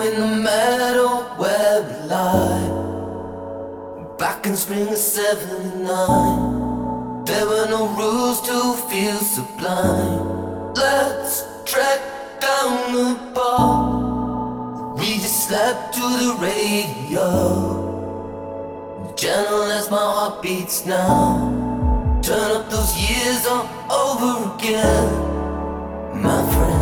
in the meadow where we lie. Back in spring of 79, there were no rules to feel sublime. Let's trek down the bar. We just slept to the radio. Gentle as my heart beats now. Turn up those years all over again, my friend.